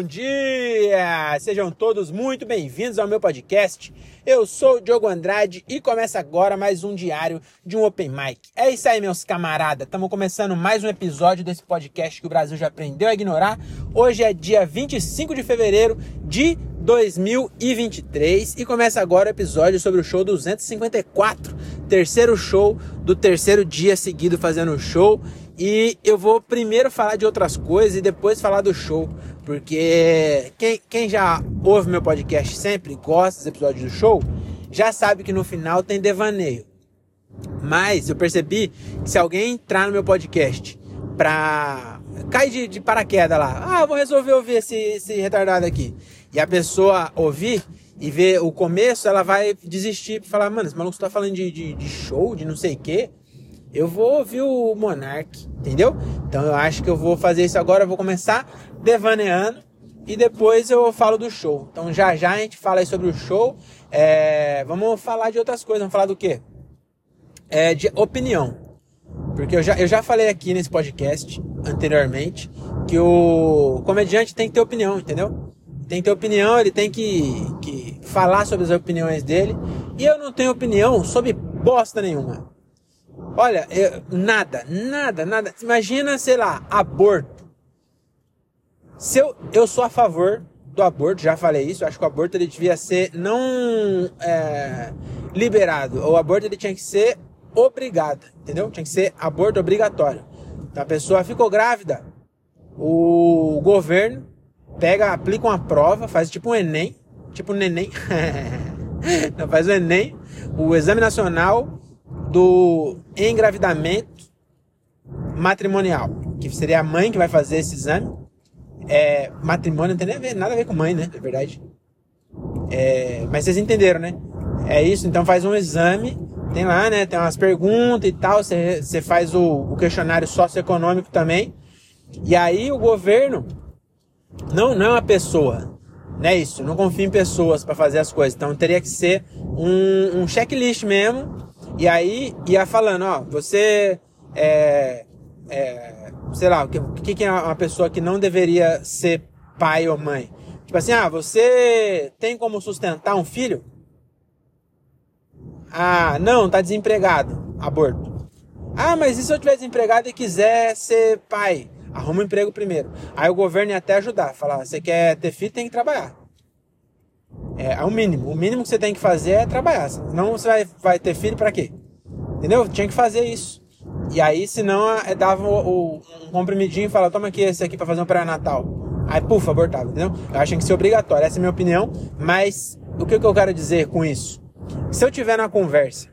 bom dia! Sejam todos muito bem-vindos ao meu podcast. Eu sou o Diogo Andrade e começa agora mais um diário de um Open Mic. É isso aí, meus camaradas. Estamos começando mais um episódio desse podcast que o Brasil já aprendeu a ignorar. Hoje é dia 25 de fevereiro de 2023 e começa agora o episódio sobre o show 254, terceiro show do terceiro dia seguido fazendo show. E eu vou primeiro falar de outras coisas e depois falar do show, porque quem, quem já ouve meu podcast sempre, gosta dos episódios do show, já sabe que no final tem devaneio. Mas eu percebi que se alguém entrar no meu podcast pra cair de, de paraquedas lá, ah, vou resolver ouvir esse, esse retardado aqui, e a pessoa ouvir e ver o começo, ela vai desistir e falar, mano, esse maluco tá falando de, de, de show, de não sei o quê eu vou ouvir o Monark, entendeu? Então eu acho que eu vou fazer isso agora, eu vou começar devaneando e depois eu falo do show. Então já já a gente fala aí sobre o show. É, vamos falar de outras coisas, vamos falar do quê? É, de opinião. Porque eu já, eu já falei aqui nesse podcast anteriormente que o comediante tem que ter opinião, entendeu? Tem que ter opinião, ele tem que, que falar sobre as opiniões dele. E eu não tenho opinião sobre bosta nenhuma. Olha, eu, nada, nada, nada. Imagina, sei lá, aborto. Se eu, eu sou a favor do aborto, já falei isso, acho que o aborto ele devia ser não é, liberado. O aborto ele tinha que ser obrigado, entendeu? Tinha que ser aborto obrigatório. Então a pessoa ficou grávida, o governo pega, aplica uma prova, faz tipo um Enem, tipo um neném, não faz o Enem, o Exame Nacional do engravidamento matrimonial, que seria a mãe que vai fazer esse exame. É, matrimônio não tem nada a ver com mãe, né? É verdade. É, mas vocês entenderam, né? É isso, então faz um exame, tem lá, né? Tem umas perguntas e tal, você, você faz o, o questionário socioeconômico também. E aí o governo não, não é uma pessoa, né? Isso, não confia em pessoas para fazer as coisas. Então teria que ser um, um checklist mesmo e aí ia falando, ó, você é, é sei lá, o que, que é uma pessoa que não deveria ser pai ou mãe? Tipo assim, ah, você tem como sustentar um filho? Ah, não, tá desempregado. Aborto. Ah, mas e se eu tiver desempregado e quiser ser pai? Arruma um emprego primeiro. Aí o governo ia até ajudar. Falar, você quer ter filho, tem que trabalhar. É, é o mínimo. O mínimo que você tem que fazer é trabalhar. Senão você vai, vai ter filho para quê? Entendeu? Tinha que fazer isso. E aí, senão, é, dava o, o, um comprimidinho e falava, toma aqui esse aqui para fazer um pré-natal. Aí, puf, abortava, entendeu? Eu acho que ser obrigatório. Essa é a minha opinião. Mas, o que, que eu quero dizer com isso? Se eu tiver na conversa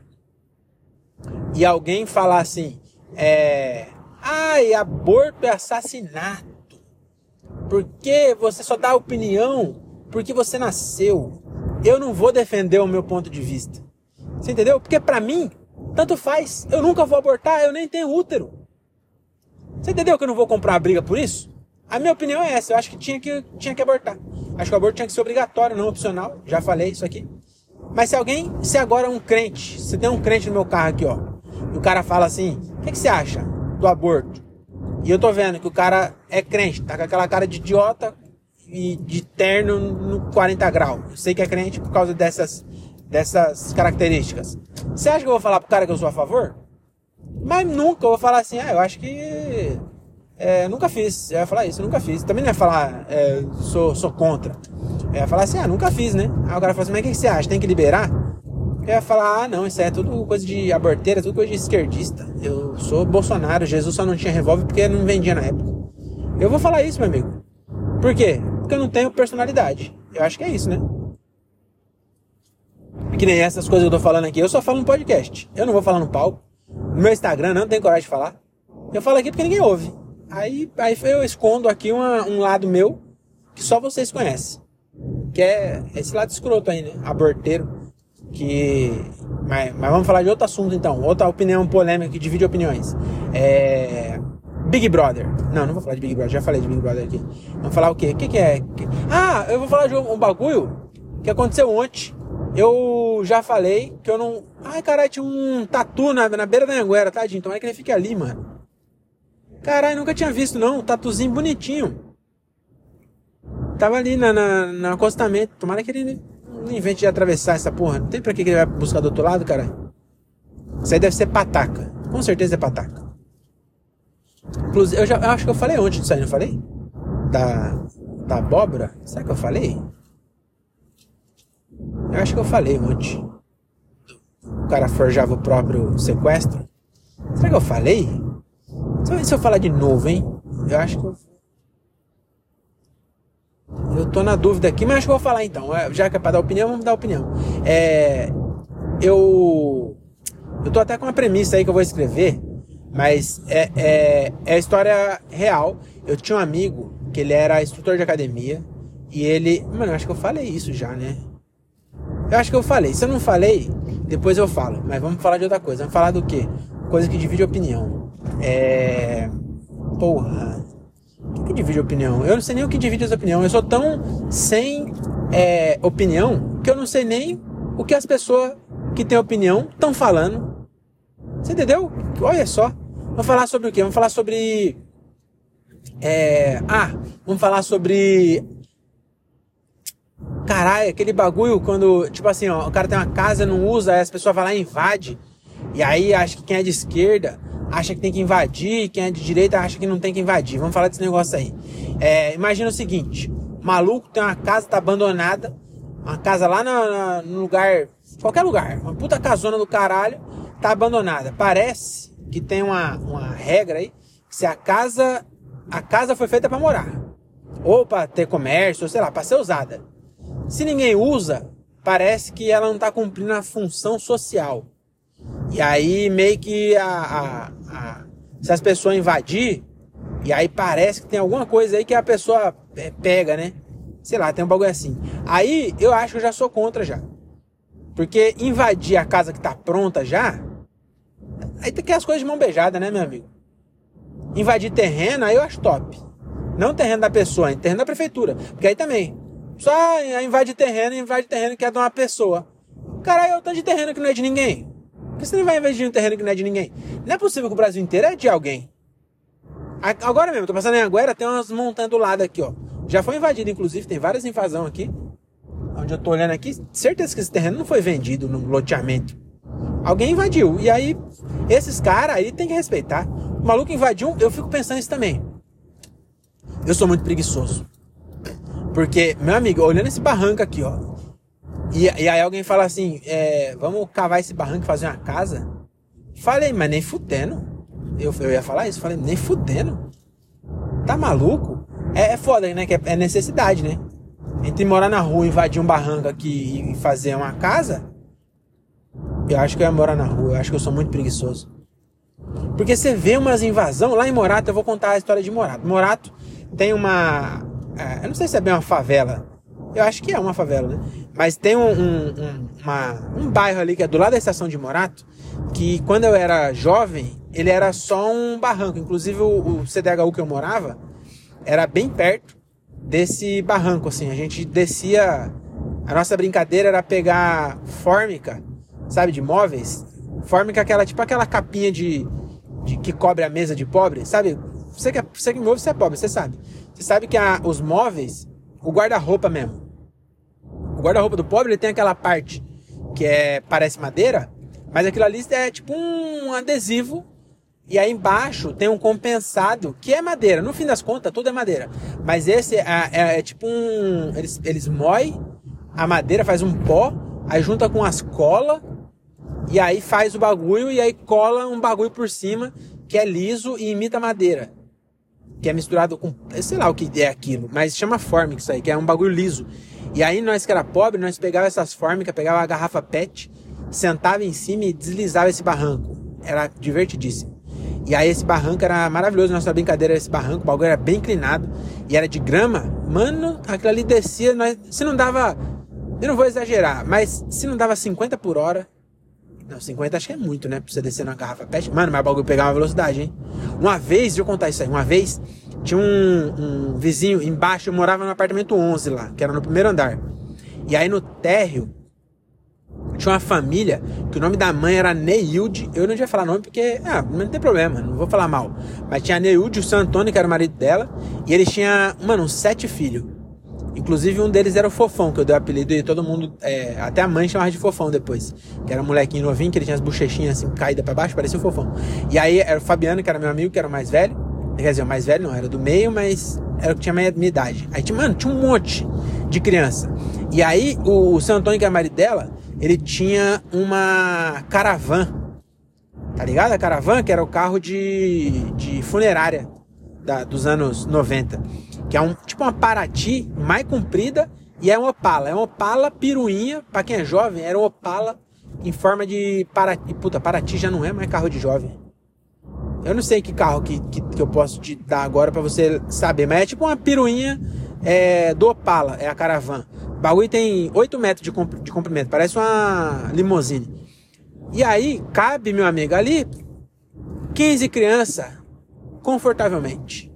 e alguém falar assim, é... Ai, aborto é assassinato. Porque você só dá opinião porque você nasceu. Eu não vou defender o meu ponto de vista. Você entendeu? Porque para mim, tanto faz. Eu nunca vou abortar, eu nem tenho útero. Você entendeu que eu não vou comprar uma briga por isso? A minha opinião é essa. Eu acho que tinha que, tinha que abortar. Acho que o aborto tinha que ser obrigatório, não opcional. Já falei isso aqui. Mas se alguém, se agora é um crente, se tem um crente no meu carro aqui, ó, e o cara fala assim: o que, que você acha do aborto? E eu tô vendo que o cara é crente, tá com aquela cara de idiota, e de terno no 40 graus. Eu sei que é crente por causa dessas, dessas características. Você acha que eu vou falar pro cara que eu sou a favor? Mas nunca eu vou falar assim, ah, eu acho que. É, nunca fiz. Eu ia falar isso, nunca fiz. Também não ia falar, é, sou, sou contra. Eu ia falar assim, ah, nunca fiz, né? Aí o cara fala assim, mas o que você acha? Tem que liberar? Eu ia falar, ah, não, isso é tudo coisa de aborteira, tudo coisa de esquerdista. Eu sou Bolsonaro, Jesus só não tinha revólver porque não vendia na época. Eu vou falar isso, meu amigo. Por quê? Porque eu não tenho personalidade. Eu acho que é isso, né? Que nem essas coisas que eu tô falando aqui. Eu só falo no podcast. Eu não vou falar no palco. No meu Instagram, não tenho coragem de falar. Eu falo aqui porque ninguém ouve. Aí, aí eu escondo aqui uma, um lado meu que só vocês conhecem. Que é esse lado escroto aí, né? Aborteiro. Que. Mas, mas vamos falar de outro assunto então. Outra opinião polêmica que divide opiniões. É. Big Brother. Não, não vou falar de Big Brother, já falei de Big Brother aqui. Vamos falar o quê? O que, que é? Ah, eu vou falar de um, bagulho que aconteceu ontem. Eu já falei que eu não. Ai, caralho, tinha um tatu na, na beira da Anguera, tadinho. Tomara que ele fique ali, mano. Caralho, nunca tinha visto, não. Um tatuzinho bonitinho. Tava ali na, na, no acostamento. Tomara que ele não invente de atravessar essa porra. Não tem pra que ele vai buscar do outro lado, cara. Isso aí deve ser pataca. Com certeza é pataca. Inclusive, eu, já, eu acho que eu falei ontem disso aí, não falei? Da, da abóbora? Será que eu falei? Eu acho que eu falei ontem. O cara forjava o próprio sequestro. Será que eu falei? Se eu falar de novo, hein? Eu acho que eu. Eu tô na dúvida aqui, mas acho que eu vou falar então. É, já que é pra dar opinião, vamos dar opinião. É. Eu. Eu tô até com uma premissa aí que eu vou escrever, mas é, é, é história real. Eu tinha um amigo que ele era instrutor de academia e ele. Mano, eu acho que eu falei isso já, né? Eu acho que eu falei. Se eu não falei, depois eu falo. Mas vamos falar de outra coisa. Vamos falar do quê? Coisa que divide opinião. É. Porra. O que, que divide opinião? Eu não sei nem o que divide as opiniões. Eu sou tão sem é, opinião que eu não sei nem o que as pessoas que têm opinião estão falando. Você entendeu? Olha só. Vamos falar sobre o quê? Vamos falar sobre. É, ah, vamos falar sobre Caralho, aquele bagulho quando, tipo assim, ó, o cara tem uma casa, não usa, aí as pessoas vão lá e invade. E aí acha que quem é de esquerda acha que tem que invadir, quem é de direita acha que não tem que invadir. Vamos falar desse negócio aí. É, imagina o seguinte: maluco tem uma casa, tá abandonada, uma casa lá no, no lugar, qualquer lugar, uma puta casona do caralho, tá abandonada. Parece que tem uma, uma regra aí, que se a casa, a casa foi feita para morar, ou para ter comércio, ou sei lá, para ser usada. Se ninguém usa, parece que ela não está cumprindo a função social. E aí meio que a, a, a, se as pessoas invadir, e aí parece que tem alguma coisa aí que a pessoa é, pega, né? Sei lá, tem um bagulho assim. Aí eu acho que eu já sou contra já. Porque invadir a casa que tá pronta já, aí tem que as coisas de mão beijada, né, meu amigo? Invadir terreno, aí eu acho top. Não terreno da pessoa, terreno da prefeitura. Porque aí também, só invade terreno, invade terreno que é de uma pessoa. Caralho, é o tanto de terreno que não é de ninguém. Por que você não vai invadir um terreno que não é de ninguém? Não é possível que o Brasil inteiro é de alguém. Agora mesmo, tô passando em Anguera, tem umas montanhas do lado aqui, ó. Já foi invadido, inclusive, tem várias invasões aqui. Onde eu tô olhando aqui, certeza que esse terreno não foi vendido no loteamento. Alguém invadiu. E aí, esses caras aí tem que respeitar. O maluco invadiu, eu fico pensando isso também. Eu sou muito preguiçoso. Porque, meu amigo, olhando esse barranco aqui, ó. E, e aí alguém fala assim: é, vamos cavar esse barranco e fazer uma casa? Falei, mas nem fudendo. Eu, eu ia falar isso, falei, nem fudendo. Tá maluco? É, é foda, né? Que é, é necessidade, né? Entre morar na rua, invadir um barranco aqui e fazer uma casa, eu acho que eu ia morar na rua. Eu acho que eu sou muito preguiçoso. Porque você vê umas invasão lá em Morato, eu vou contar a história de Morato. Morato tem uma é, eu não sei se é bem uma favela. Eu acho que é uma favela, né? Mas tem um, um, um, uma, um bairro ali que é do lado da estação de Morato, que quando eu era jovem, ele era só um barranco. Inclusive o, o CDHU que eu morava era bem perto desse barranco, assim. A gente descia. A nossa brincadeira era pegar fórmica, sabe, de móveis. Fórmica, aquela, tipo aquela capinha de, de que cobre a mesa de pobre, sabe? Você que, é, você que me ouve, você é pobre, você sabe. Você sabe que a, os móveis, o guarda-roupa mesmo, o guarda-roupa do pobre ele tem aquela parte que é parece madeira, mas aquilo ali é tipo um adesivo e aí embaixo tem um compensado que é madeira. No fim das contas, tudo é madeira. Mas esse é, é, é tipo um. Eles, eles moem a madeira, faz um pó, aí junta com as colas, e aí faz o bagulho, e aí cola um bagulho por cima que é liso e imita madeira que é misturado com, sei lá o que é aquilo, mas chama fórmica isso aí, que é um bagulho liso. E aí nós que era pobre, nós pegava essas fórmicas, pegava a garrafa PET, sentava em cima e deslizava esse barranco. Era divertidíssimo. E aí esse barranco era maravilhoso, nossa brincadeira era esse barranco, o bagulho era bem inclinado e era de grama. Mano, aquilo ali descia, nós, se não dava, eu não vou exagerar, mas se não dava 50 por hora, não, 50 acho que é muito, né? Pra você descer na garrafa pet. Mano, mas o bagulho pegar uma velocidade, hein? Uma vez, deixa eu contar isso aí. Uma vez, tinha um, um vizinho embaixo, eu morava no apartamento 11 lá, que era no primeiro andar. E aí no térreo, tinha uma família que o nome da mãe era Neilde. Eu não ia falar nome porque, ah, não tem problema, não vou falar mal. Mas tinha a Neilde, o Santoni, que era o marido dela, e eles tinham, mano, uns sete filhos. Inclusive um deles era o Fofão, que eu dei o apelido e todo mundo, é, até a mãe chamava de Fofão depois. Que era um molequinho novinho, que ele tinha as bochechinhas assim caídas para baixo, parecia o Fofão. E aí era o Fabiano, que era meu amigo, que era o mais velho. Quer dizer, o mais velho não, era do meio, mas era o que tinha minha, minha idade. Aí, mano, tinha um monte de criança. E aí o, o Antônio, que é marido dela, ele tinha uma caravan. Tá ligado? A caravan, que era o carro de, de funerária da, dos anos 90 que é um tipo uma Paraty mais comprida e é uma Opala. É uma Opala piruinha, para quem é jovem, era uma Opala em forma de Paraty. Puta, Paraty já não é mais carro de jovem. Eu não sei que carro que, que, que eu posso te dar agora para você saber, mas é tipo uma piruinha é, do Opala, é a Caravan. O bagulho tem 8 metros de, de comprimento, parece uma limousine. E aí, cabe, meu amigo, ali 15 crianças confortavelmente.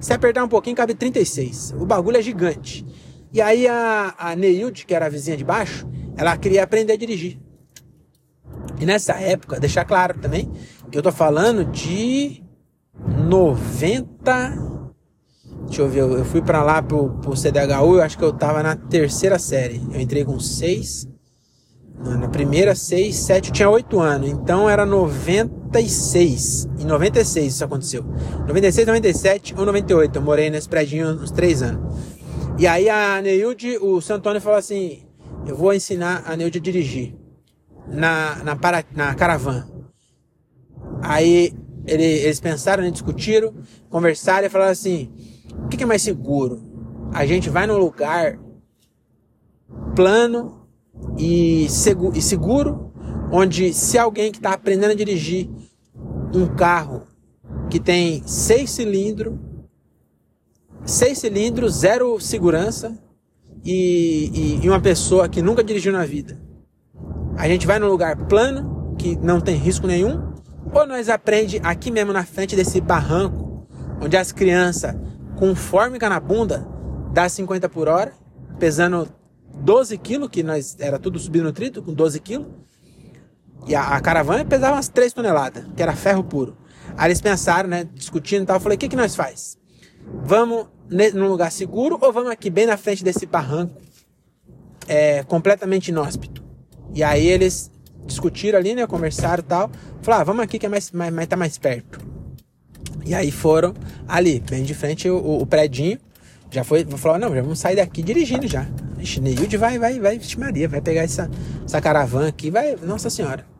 Se apertar um pouquinho, cabe 36. O bagulho é gigante. E aí a, a Neilde, que era a vizinha de baixo, ela queria aprender a dirigir. E nessa época, deixar claro também, que eu tô falando de 90. Deixa eu ver, eu fui para lá pro, pro CDHU, eu acho que eu tava na terceira série. Eu entrei com 6. Na primeira, 6, 7, eu tinha 8 anos. Então era 96. Em 96 isso aconteceu. 96, 97 ou 98. Eu morei nesse prédio uns 3 anos. E aí a Neilde, o Santônio falou assim: Eu vou ensinar a Neilde a dirigir na, na, para, na caravana. Aí ele, eles pensaram, né, discutiram, conversaram e falaram assim: O que, que é mais seguro? A gente vai num lugar plano e seguro, onde se alguém que está aprendendo a dirigir um carro que tem seis cilindros, seis cilindros, zero segurança e, e, e uma pessoa que nunca dirigiu na vida, a gente vai num lugar plano que não tem risco nenhum, ou nós aprende aqui mesmo na frente desse barranco, onde as crianças com fórmica na bunda dá 50 por hora, pesando 12 quilos, que nós era tudo subnutrido, com 12 quilos. E a, a caravana pesava umas 3 toneladas, que era ferro puro. Aí eles pensaram, né, discutindo e tal. Eu falei, o que, que nós faz? Vamos num lugar seguro ou vamos aqui bem na frente desse barranco é, completamente inóspito? E aí eles discutiram ali, né, conversaram e tal. Falaram, ah, vamos aqui que é mais, mais, mais, tá mais perto. E aí foram ali, bem de frente o, o, o. Já foi, falou, não, já vamos sair daqui dirigindo já. Ixi, Neilde vai, vai, vai, Maria, vai pegar essa, essa caravana aqui, vai, nossa senhora.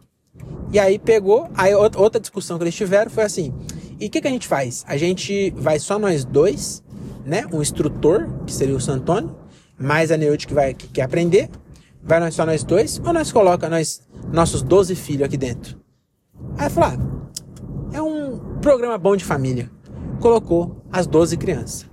E aí pegou, aí outra discussão que eles tiveram foi assim, e o que, que a gente faz? A gente vai só nós dois, né, um instrutor, que seria o Santoni, mais a Neilde que vai, que quer aprender, vai nós só nós dois, ou nós coloca nós, nossos 12 filhos aqui dentro? Aí falou, ah, é um programa bom de família. Colocou as 12 crianças.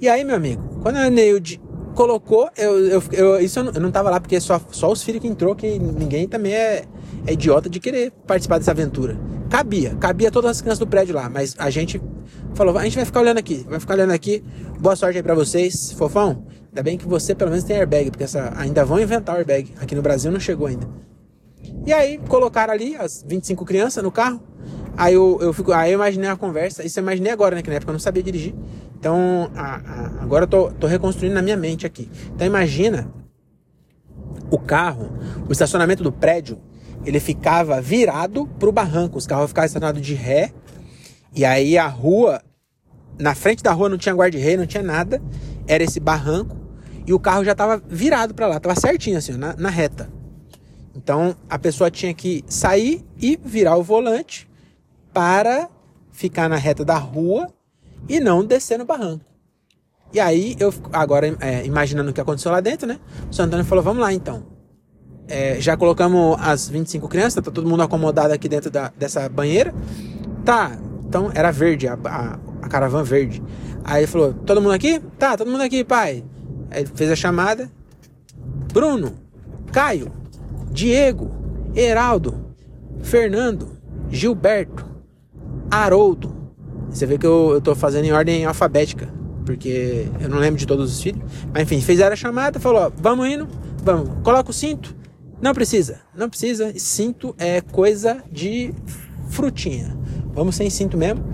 E aí, meu amigo, quando a Neilde colocou, eu, eu, eu, isso eu não, eu não tava lá porque só, só os filhos que entrou, que ninguém também é, é idiota de querer participar dessa aventura. Cabia, cabia todas as crianças do prédio lá, mas a gente falou, a gente vai ficar olhando aqui, vai ficar olhando aqui. Boa sorte aí pra vocês, fofão. Ainda bem que você pelo menos tem airbag, porque essa, ainda vão inventar o airbag. Aqui no Brasil não chegou ainda. E aí colocaram ali as 25 crianças no carro. Aí eu, eu fico, aí eu imaginei a conversa. Isso eu imaginei agora, né? Que na época eu não sabia dirigir. Então, a, a, agora eu tô, tô reconstruindo na minha mente aqui. Então, imagina o carro, o estacionamento do prédio, ele ficava virado pro barranco. Os carros ficavam estacionados de ré. E aí a rua, na frente da rua não tinha guarda-rei, não tinha nada. Era esse barranco. E o carro já tava virado para lá, tava certinho assim, na, na reta. Então a pessoa tinha que sair e virar o volante para ficar na reta da rua e não descer no barranco. E aí, eu agora é, imaginando o que aconteceu lá dentro, né? O Santana falou: vamos lá então. É, já colocamos as 25 crianças, tá todo mundo acomodado aqui dentro da, dessa banheira. Tá, então era verde, a, a, a caravana verde. Aí ele falou: todo mundo aqui? Tá, todo mundo aqui, pai. Aí fez a chamada. Bruno, Caio, Diego, Heraldo, Fernando, Gilberto, Haroldo, você vê que eu, eu tô fazendo em ordem alfabética, porque eu não lembro de todos os filhos. Mas enfim, fizeram a chamada, falou: ó, vamos indo, vamos, coloca o cinto. Não precisa, não precisa. Cinto é coisa de frutinha. Vamos sem cinto mesmo.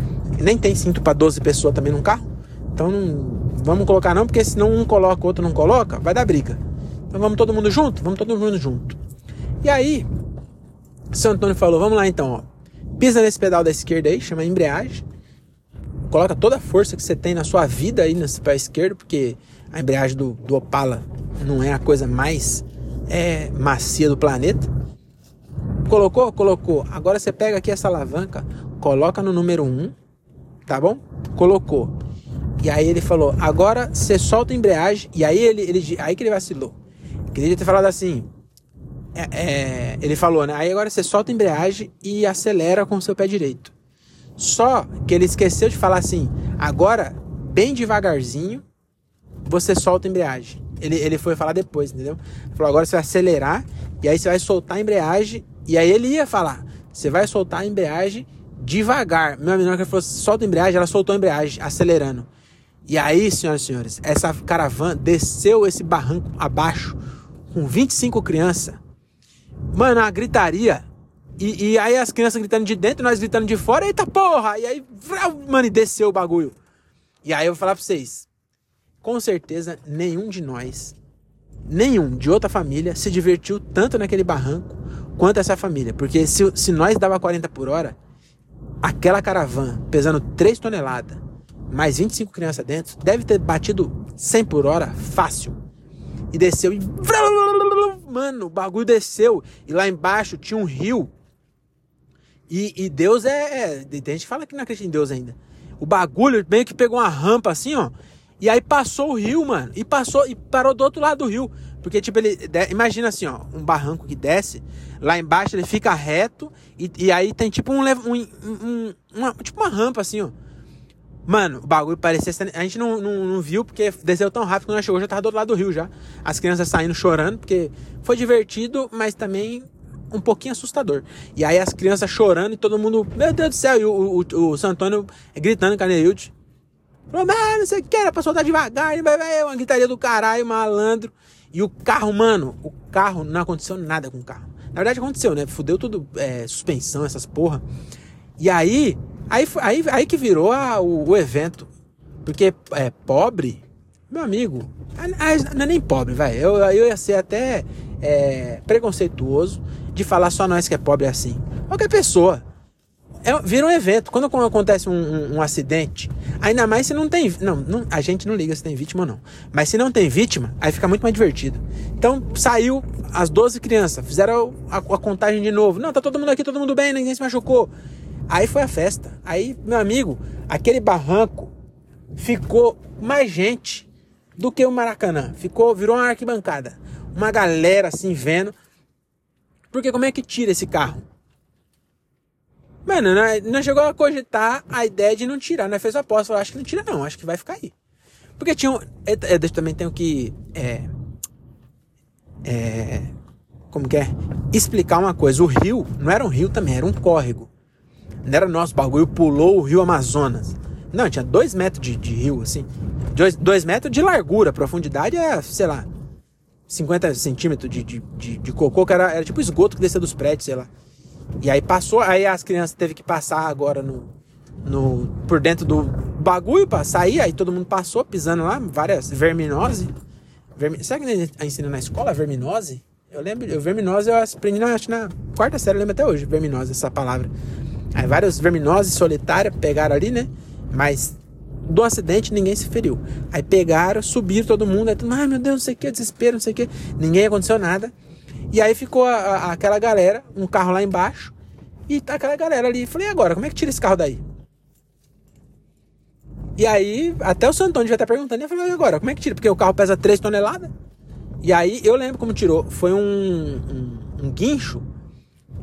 Nem tem cinto para 12 pessoas também num carro. Então não, vamos colocar não, porque senão um coloca, o outro não coloca, vai dar briga. Então vamos todo mundo junto? Vamos todo mundo junto. E aí, São Antônio falou, vamos lá então, ó. Pisa nesse pedal da esquerda aí, chama embreagem. Coloca toda a força que você tem na sua vida aí nesse pé esquerdo, porque a embreagem do, do Opala não é a coisa mais é, macia do planeta. Colocou? Colocou. Agora você pega aqui essa alavanca, coloca no número 1, tá bom? Colocou. E aí ele falou, agora você solta a embreagem. E aí ele, ele aí que ele vacilou. Queria ter falado assim. É, é, ele falou, né? Aí agora você solta a embreagem e acelera com o seu pé direito. Só que ele esqueceu de falar assim, agora, bem devagarzinho, você solta a embreagem. Ele, ele foi falar depois, entendeu? Ele falou, agora você vai acelerar, e aí você vai soltar a embreagem, e aí ele ia falar, você vai soltar a embreagem devagar. Meu amigo, que falou, solta a embreagem, ela soltou a embreagem, acelerando. E aí, senhoras e senhores, essa caravana desceu esse barranco abaixo com 25 crianças. Mano, a gritaria. E, e, aí as crianças gritando de dentro, nós gritando de fora, eita porra! E aí, mano, desceu o bagulho. E aí eu vou falar pra vocês. Com certeza, nenhum de nós, nenhum de outra família, se divertiu tanto naquele barranco quanto essa família. Porque se, se nós dava 40 por hora, aquela caravana pesando 3 toneladas, mais 25 crianças dentro, deve ter batido 100 por hora fácil. E desceu e. Mano, o bagulho desceu. E lá embaixo tinha um rio. E, e Deus é, é. Tem gente que fala que não acredita em Deus ainda. O bagulho meio que pegou uma rampa assim, ó. E aí passou o rio, mano. E passou e parou do outro lado do rio. Porque, tipo, ele. Imagina assim, ó, um barranco que desce. Lá embaixo ele fica reto. E, e aí tem tipo um, um, um, uma, tipo uma rampa assim, ó. Mano, o bagulho parecia. A gente não, não, não, viu porque desceu tão rápido que nós chegou, já tava do outro lado do rio já. As crianças saindo chorando, porque foi divertido, mas também um pouquinho assustador. E aí as crianças chorando e todo mundo, meu Deus do céu, e o, o, o Santônio gritando com a Neilde. Falou, mano, você quer, era pra soltar devagar, uma gritaria do caralho, malandro. E o carro, mano, o carro não aconteceu nada com o carro. Na verdade aconteceu, né? Fudeu tudo, é, suspensão, essas porra. E aí, Aí, aí, aí que virou a, o, o, evento. Porque é pobre, meu amigo, não é nem pobre, vai. Eu, eu ia ser até é, preconceituoso de falar só nós que é pobre assim. Qualquer pessoa. É, vira um evento. Quando acontece um, um, um, acidente, ainda mais se não tem. Não, não, a gente não liga se tem vítima ou não. Mas se não tem vítima, aí fica muito mais divertido. Então saiu as 12 crianças, fizeram a, a contagem de novo. Não, tá todo mundo aqui, todo mundo bem, ninguém se machucou. Aí foi a festa. Aí, meu amigo, aquele barranco ficou mais gente do que o Maracanã. Ficou, virou uma arquibancada. Uma galera assim vendo. Porque como é que tira esse carro? Mano, não chegou a cogitar a ideia de não tirar, né? Fez a aposta, falou, acho que não tira não, acho que vai ficar aí. Porque tinha um, eu, eu também tenho que é, é, como que é? Explicar uma coisa. O rio não era um rio também, era um córrego. Não era nosso bagulho, pulou o rio Amazonas. Não, tinha dois metros de, de rio, assim. Dois, dois metros de largura, profundidade é, sei lá, 50 centímetros de, de, de, de cocô, que era, era tipo esgoto que descia dos prédios, sei lá. E aí passou, aí as crianças teve que passar agora no, no por dentro do bagulho para sair, aí todo mundo passou pisando lá, várias verminose. Vermi, será que a ensina na escola verminose? Eu lembro, eu, verminose eu aprendi na, acho, na quarta série, eu lembro até hoje, verminose, essa palavra. Aí vários verminoses solitárias pegaram ali, né? Mas do acidente ninguém se feriu. Aí pegaram, subiram todo mundo, aí todo ai meu Deus, não sei o que, desespero, não sei o que. Ninguém aconteceu nada. E aí ficou a, a, aquela galera, um carro lá embaixo, e tá aquela galera ali. Falei, agora, como é que tira esse carro daí? E aí, até o Santoni já tá perguntando, e eu falei, agora, como é que tira? Porque o carro pesa 3 toneladas. E aí, eu lembro como tirou. Foi um, um, um guincho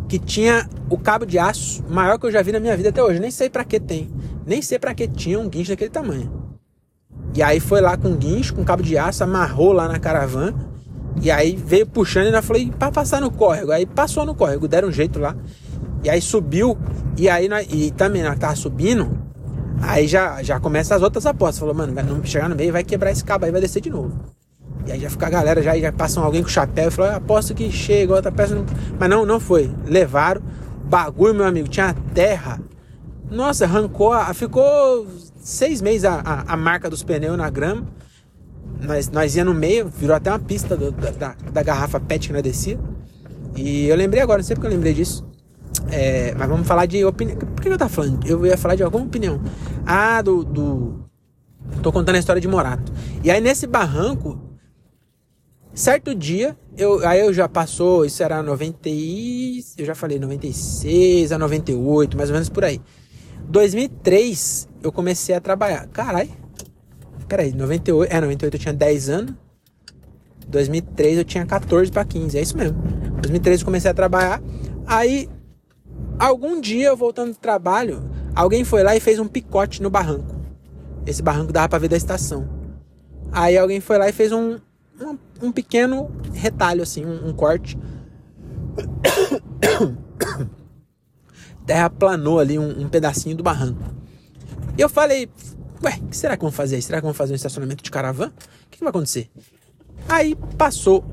que tinha o cabo de aço maior que eu já vi na minha vida até hoje. Nem sei para que tem. Nem sei para que tinha um guincho daquele tamanho. E aí foi lá com guincho, com cabo de aço, amarrou lá na caravana. E aí veio puxando e eu falei, para passar no córrego. Aí passou no córrego, deram um jeito lá. E aí subiu. E aí e também na tava subindo, aí já, já começa as outras apostas. Falou, mano, vai chegar no meio vai quebrar esse cabo aí, vai descer de novo. E aí já fica a galera, já, já passam alguém com chapéu e falou, aposto que chega, outra peça. Não... Mas não, não foi. Levaram. Bagulho, meu amigo, tinha terra. Nossa, arrancou, ficou seis meses a, a, a marca dos pneus na grama. Nós, nós ia no meio, virou até uma pista do, da, da, da, garrafa PET que nós descia. E eu lembrei agora, não sei porque eu lembrei disso. É, mas vamos falar de opinião. Por que eu tava falando? Eu ia falar de alguma opinião. Ah, do, do. Tô contando a história de Morato. E aí nesse barranco, certo dia, eu, aí eu já passou, isso era 90 e, eu já falei 96 a 98, mais ou menos por aí. 2003 eu comecei a trabalhar. Caralho. Peraí, 98, é 98 eu tinha 10 anos. 2003 eu tinha 14 para 15, é isso mesmo. 2003 eu comecei a trabalhar. Aí algum dia eu voltando do trabalho, alguém foi lá e fez um picote no barranco. Esse barranco dava para ver da estação. Aí alguém foi lá e fez um, um, um pequeno retalho assim, um, um corte. Terraplanou ali um, um pedacinho do barranco. E eu falei, ué, o que será que vão fazer? Será que vão fazer um estacionamento de caravana? O que, que vai acontecer? Aí passou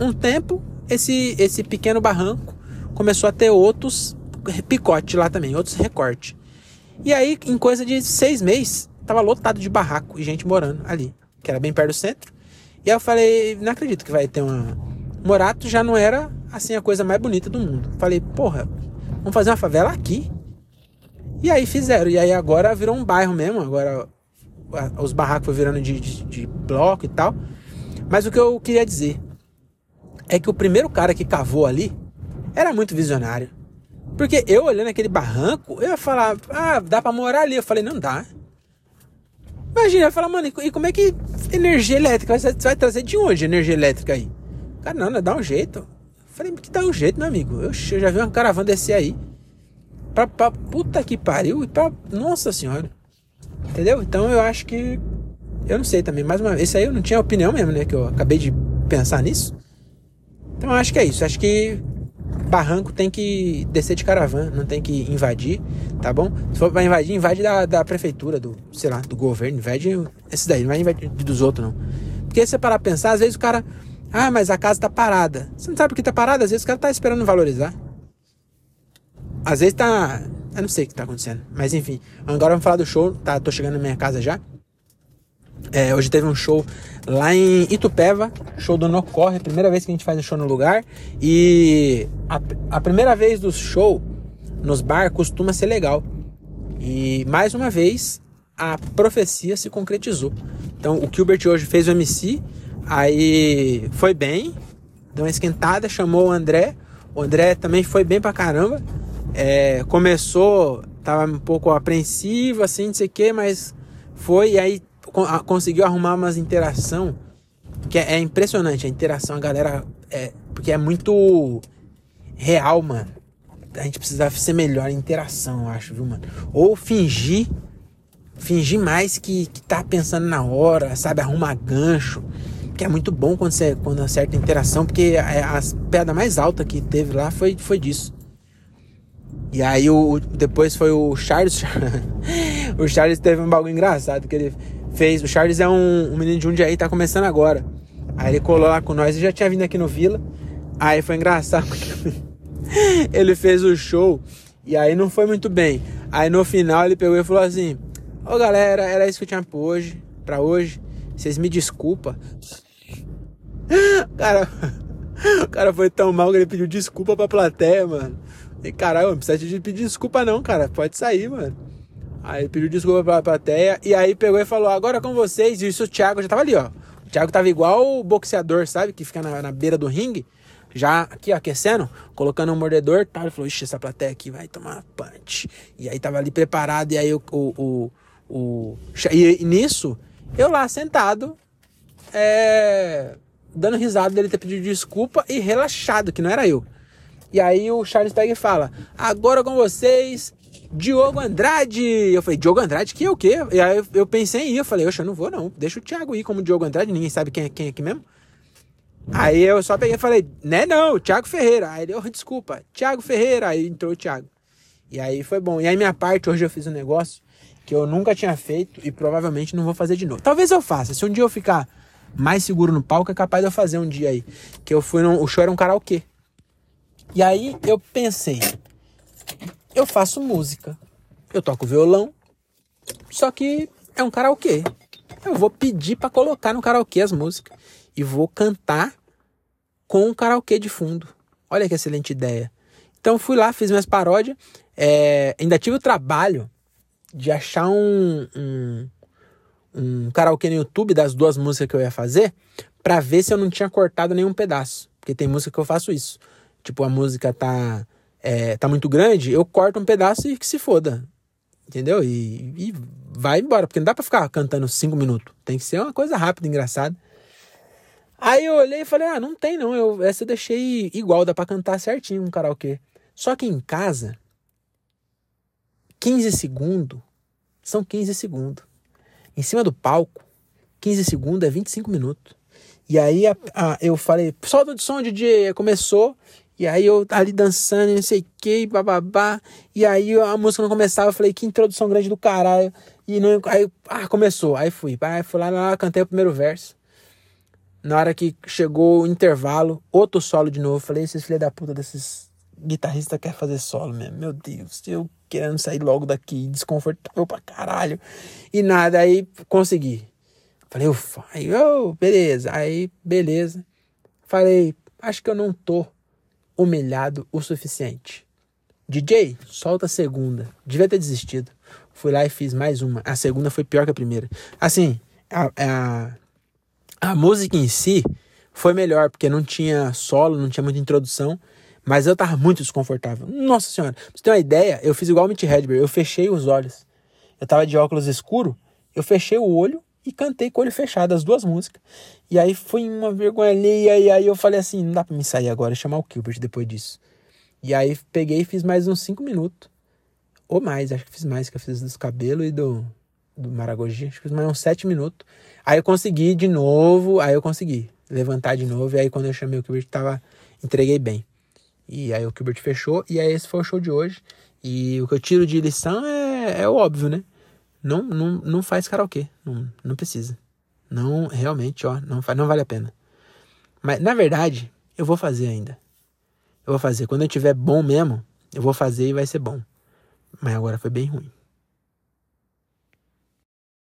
um tempo, esse, esse pequeno barranco começou a ter outros picotes lá também, outros recortes. E aí, em coisa de seis meses, tava lotado de barraco e gente morando ali, que era bem perto do centro. E aí eu falei, não acredito que vai ter uma. Morato já não era assim a coisa mais bonita do mundo. Falei, porra, vamos fazer uma favela aqui. E aí fizeram. E aí agora virou um bairro mesmo. Agora os barracos foram virando de, de, de bloco e tal. Mas o que eu queria dizer é que o primeiro cara que cavou ali era muito visionário. Porque eu olhando aquele barranco, eu ia falar, ah, dá pra morar ali. Eu falei, não dá. Imagina, eu ia falar, mano, e como é que energia elétrica? Você vai trazer de onde energia elétrica aí? Cara, não, não dá um jeito. Eu falei, que dá um jeito, meu amigo. Eu, eu já vi uma caravana descer aí. Pra, pra puta que pariu. E pra. Nossa senhora. Entendeu? Então eu acho que. Eu não sei também. Mais uma vez, isso aí eu não tinha opinião mesmo, né? Que eu acabei de pensar nisso. Então eu acho que é isso. Acho que barranco tem que descer de caravana, não tem que invadir, tá bom? Se for pra invadir, invade da, da prefeitura, do, sei lá, do governo, invade esse daí, não vai invadir dos outros, não. Porque se você parar pra pensar, às vezes o cara, ah, mas a casa tá parada. Você não sabe por que tá parada, às vezes o cara tá esperando valorizar. Às vezes tá, eu não sei o que tá acontecendo, mas enfim. Agora vamos falar do show, tá? Tô chegando na minha casa já. É, hoje teve um show lá em Itupeva, show do Nocorre, primeira vez que a gente faz um show no lugar. E a, a primeira vez do show nos bar costuma ser legal. E mais uma vez a profecia se concretizou. Então o Gilbert hoje fez o MC, aí foi bem, deu uma esquentada, chamou o André. O André também foi bem pra caramba. É, começou, tava um pouco apreensivo, assim, não sei o que, mas foi, e aí conseguiu arrumar umas interação que é, é, impressionante a interação, a galera é porque é muito real, mano. A gente precisa ser melhor em interação, eu acho, viu, mano? Ou fingir fingir mais que, que tá pensando na hora, sabe? Arrumar gancho. Que é muito bom quando você quando acerta interação, porque a, as pedras mais altas que teve lá foi, foi disso. E aí o, depois foi o Charles. o Charles teve um bagulho engraçado, que ele fez. O Charles é um, um menino de um dia aí, tá começando agora. Aí ele colou lá com nós e já tinha vindo aqui no Vila. Aí foi engraçado ele fez o show e aí não foi muito bem. Aí no final ele pegou e falou assim: Ô galera, era isso que eu tinha pra hoje. Pra hoje. Vocês me desculpa. Cara, o cara foi tão mal que ele pediu desculpa pra plateia, mano. E caralho, não precisa pedir desculpa não, cara. Pode sair, mano. Aí pediu desculpa pra plateia e aí pegou e falou: agora com vocês. E isso o Thiago já tava ali, ó. O Thiago tava igual o boxeador, sabe? Que fica na, na beira do ringue, já aqui ó, aquecendo, colocando um mordedor. Tá? Ele falou: ixi, essa plateia aqui vai tomar punch. E aí tava ali preparado. E aí o. o, o, o e, e nisso, eu lá sentado, é, dando risada dele ter pedido desculpa e relaxado, que não era eu. E aí o Charles pega e fala: agora com vocês Diogo Andrade. Eu falei, Diogo Andrade, que é o quê? E aí eu pensei em ir, eu falei, oxe, eu não vou não, deixa o Thiago ir como Diogo Andrade, ninguém sabe quem é quem é aqui mesmo. Aí eu só peguei e falei, né não, Thiago Ferreira. Aí ele, oh, desculpa, Thiago Ferreira. Aí entrou o Thiago. E aí foi bom. E aí minha parte, hoje eu fiz um negócio que eu nunca tinha feito e provavelmente não vou fazer de novo. Talvez eu faça. Se um dia eu ficar mais seguro no palco, é capaz de eu fazer um dia aí. Que eu fui no... O show era um karaokê. E aí eu pensei, eu faço música. Eu toco violão, Só que é um karaokê. Eu vou pedir para colocar no karaokê as músicas e vou cantar com o karaokê de fundo. Olha que excelente ideia. Então fui lá, fiz minhas paródias. É, ainda tive o trabalho de achar um, um, um karaokê no YouTube das duas músicas que eu ia fazer para ver se eu não tinha cortado nenhum pedaço. Porque tem música que eu faço isso. Tipo, a música tá, é, tá muito grande, eu corto um pedaço e que se foda. Entendeu? E, e vai embora, porque não dá pra ficar cantando cinco minutos. Tem que ser uma coisa rápida, engraçada. Aí eu olhei e falei, ah, não tem não. Eu, essa eu deixei igual, dá pra cantar certinho um karaokê. Só que em casa, 15 segundos são 15 segundos. Em cima do palco, 15 segundos é 25 minutos. E aí a, a, eu falei, solta de som, DJ. Começou. E aí eu ali dançando, não sei o que, bababá. E aí a música não começava, eu falei, que introdução grande do caralho. E não, aí ah, começou. Aí fui. Aí fui lá, lá, cantei o primeiro verso. Na hora que chegou o intervalo, outro solo de novo. Falei, esses filha da puta desses guitarristas quer fazer solo mesmo. Meu Deus, eu querendo sair logo daqui, desconfortável pra caralho. E nada, aí consegui. Falei, ufa, aí, oh, beleza. Aí, beleza. Falei, acho que eu não tô humilhado o suficiente. DJ, solta a segunda. Devia ter desistido. Fui lá e fiz mais uma. A segunda foi pior que a primeira. Assim, a, a, a música em si foi melhor, porque não tinha solo, não tinha muita introdução. Mas eu tava muito desconfortável. Nossa senhora, pra você ter uma ideia, eu fiz igual o Mitch Hedberg, eu fechei os olhos. Eu tava de óculos escuro, eu fechei o olho e cantei com o olho fechado as duas músicas. E aí foi uma vergonha ali, e aí eu falei assim, não dá pra me sair agora, chamar o Gilbert depois disso. E aí peguei e fiz mais uns cinco minutos. Ou mais, acho que fiz mais, que eu fiz dos cabelos e do, do Maragogi, acho que fiz mais uns sete minutos. Aí eu consegui de novo, aí eu consegui levantar de novo, e aí quando eu chamei o Gilbert, tava, entreguei bem. E aí o Gilbert fechou, e aí esse foi o show de hoje. E o que eu tiro de lição é, é óbvio, né? Não, não, não faz karaokê, não, não precisa. Não, realmente, ó, não, não vale a pena. Mas, na verdade, eu vou fazer ainda. Eu vou fazer. Quando eu tiver bom mesmo, eu vou fazer e vai ser bom. Mas agora foi bem ruim.